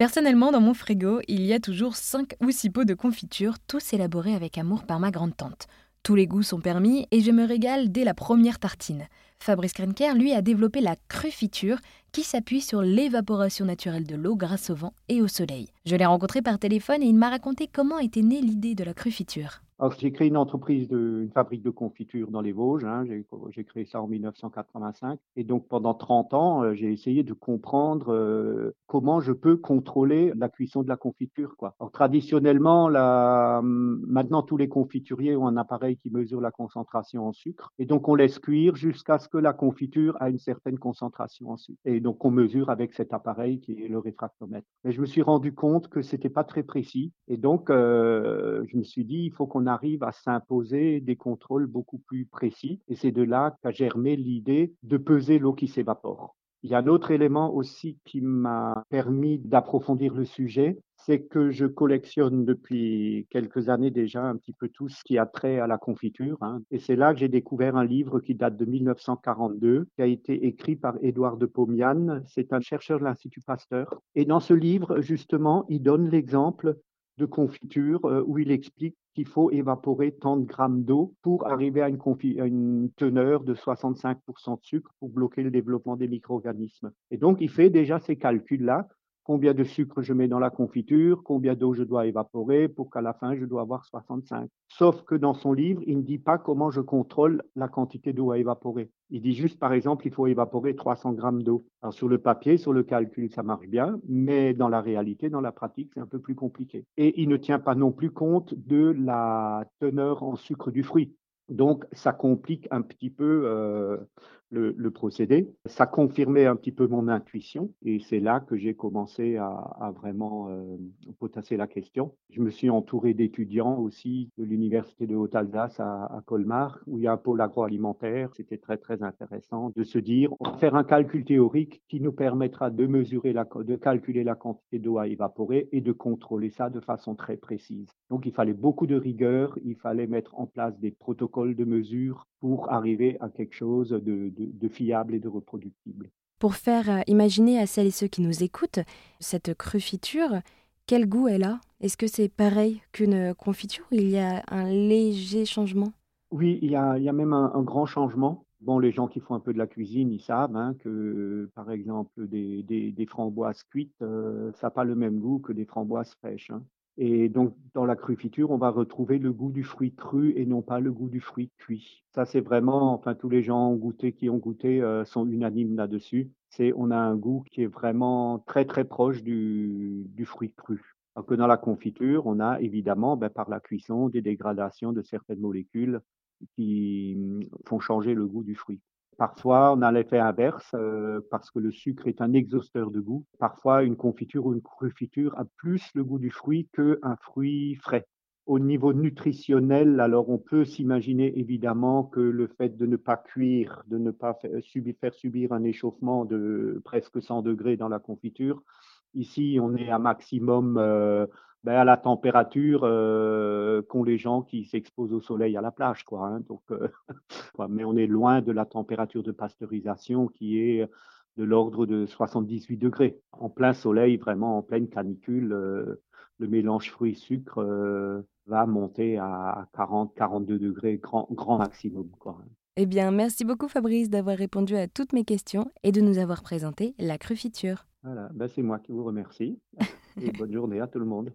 Personnellement, dans mon frigo, il y a toujours 5 ou 6 pots de confiture, tous élaborés avec amour par ma grande-tante. Tous les goûts sont permis et je me régale dès la première tartine. Fabrice Krenker, lui, a développé la crufiture qui s'appuie sur l'évaporation naturelle de l'eau grâce au vent et au soleil. Je l'ai rencontré par téléphone et il m'a raconté comment était née l'idée de la crufiture. Alors, j'ai créé une entreprise, une fabrique de confiture dans les Vosges. Hein. J'ai créé ça en 1985. Et donc, pendant 30 ans, euh, j'ai essayé de comprendre euh, comment je peux contrôler la cuisson de la confiture. Traditionnellement, hum, maintenant, tous les confituriers ont un appareil qui mesure la concentration en sucre. Et donc, on laisse cuire jusqu'à ce que la confiture a une certaine concentration en sucre. Et donc, on mesure avec cet appareil qui est le réfractomètre. Mais je me suis rendu compte que c'était pas très précis. Et donc, euh, je me suis dit, il faut qu'on arrive à s'imposer des contrôles beaucoup plus précis. Et c'est de là qu'a germé l'idée de peser l'eau qui s'évapore. Il y a un autre élément aussi qui m'a permis d'approfondir le sujet, c'est que je collectionne depuis quelques années déjà un petit peu tout ce qui a trait à la confiture. Hein. Et c'est là que j'ai découvert un livre qui date de 1942, qui a été écrit par Édouard de Pomian. C'est un chercheur de l'Institut Pasteur. Et dans ce livre, justement, il donne l'exemple de confiture euh, où il explique qu'il faut évaporer tant de grammes d'eau pour arriver à une, à une, teneur de 65% de sucre pour bloquer le développement des micro-organismes. Et donc, il fait déjà ces calculs-là combien de sucre je mets dans la confiture, combien d'eau je dois évaporer pour qu'à la fin je dois avoir 65. Sauf que dans son livre, il ne dit pas comment je contrôle la quantité d'eau à évaporer. Il dit juste, par exemple, il faut évaporer 300 grammes d'eau. Alors sur le papier, sur le calcul, ça marche bien, mais dans la réalité, dans la pratique, c'est un peu plus compliqué. Et il ne tient pas non plus compte de la teneur en sucre du fruit. Donc, ça complique un petit peu euh, le, procédé. Ça confirmait un petit peu mon intuition et c'est là que j'ai commencé à, vraiment euh, potasser la question. Je me suis entouré d'étudiants aussi de l'Université de Haute-Alsace à, Colmar où il y a un pôle agroalimentaire. C'était très très intéressant de se dire on va faire un calcul théorique qui nous permettra de mesurer, la, de calculer la quantité d'eau à évaporer et de contrôler ça de façon très précise. Donc il fallait beaucoup de rigueur, il fallait mettre en place des protocoles de mesure pour arriver à quelque chose de, de, fiable et de reproductible. Pour faire euh, imaginer à celles et ceux qui nous écoutent cette crufiture, quel goût elle a? Est-ce que c'est pareil qu'une confiture? Il y a un léger changement? Oui, il y a, il y a même un, grand changement. Bon, les gens qui font un peu de la cuisine, ils savent hein, que, par exemple, des, des, framboises cuites, euh, ça n'a pas le même goût que des framboises fraîches. Hein. Et donc, dans la crufiture, on va retrouver le goût du fruit cru et non pas le goût du fruit cuit. Ça, c'est vraiment, enfin, tous les gens ont goûté, qui ont goûté euh, sont unanimes là-dessus. C'est, on a un goût qui est vraiment très, très proche du, du fruit cru. Alors que dans la confiture, on a évidemment, ben, par la cuisson, des dégradations de certaines molécules qui hum, font changer le goût du fruit. Parfois, on a l'effet inverse euh, parce que le sucre est un exhausteur de goût. Parfois, une confiture ou une crufiture a plus le goût du fruit qu'un fruit frais. Au niveau nutritionnel, alors on peut s'imaginer évidemment que le fait de ne pas cuire, de ne pas subir, faire subir un échauffement de presque 100 degrés dans la confiture, ici on est à maximum euh, ben, à la température euh, qu'ont les gens qui s'exposent au soleil à la plage. Quoi, hein. Donc, euh, mais on est loin de la température de pasteurisation qui est de l'ordre de 78 degrés. En plein soleil, vraiment en pleine canicule, euh, le mélange fruits-sucre va monter à 40-42 degrés, grand, grand maximum. Quoi. Hein. Eh bien, merci beaucoup Fabrice d'avoir répondu à toutes mes questions et de nous avoir présenté la crufiture. Voilà, ben, c'est moi qui vous remercie. Et bonne journée à tout le monde.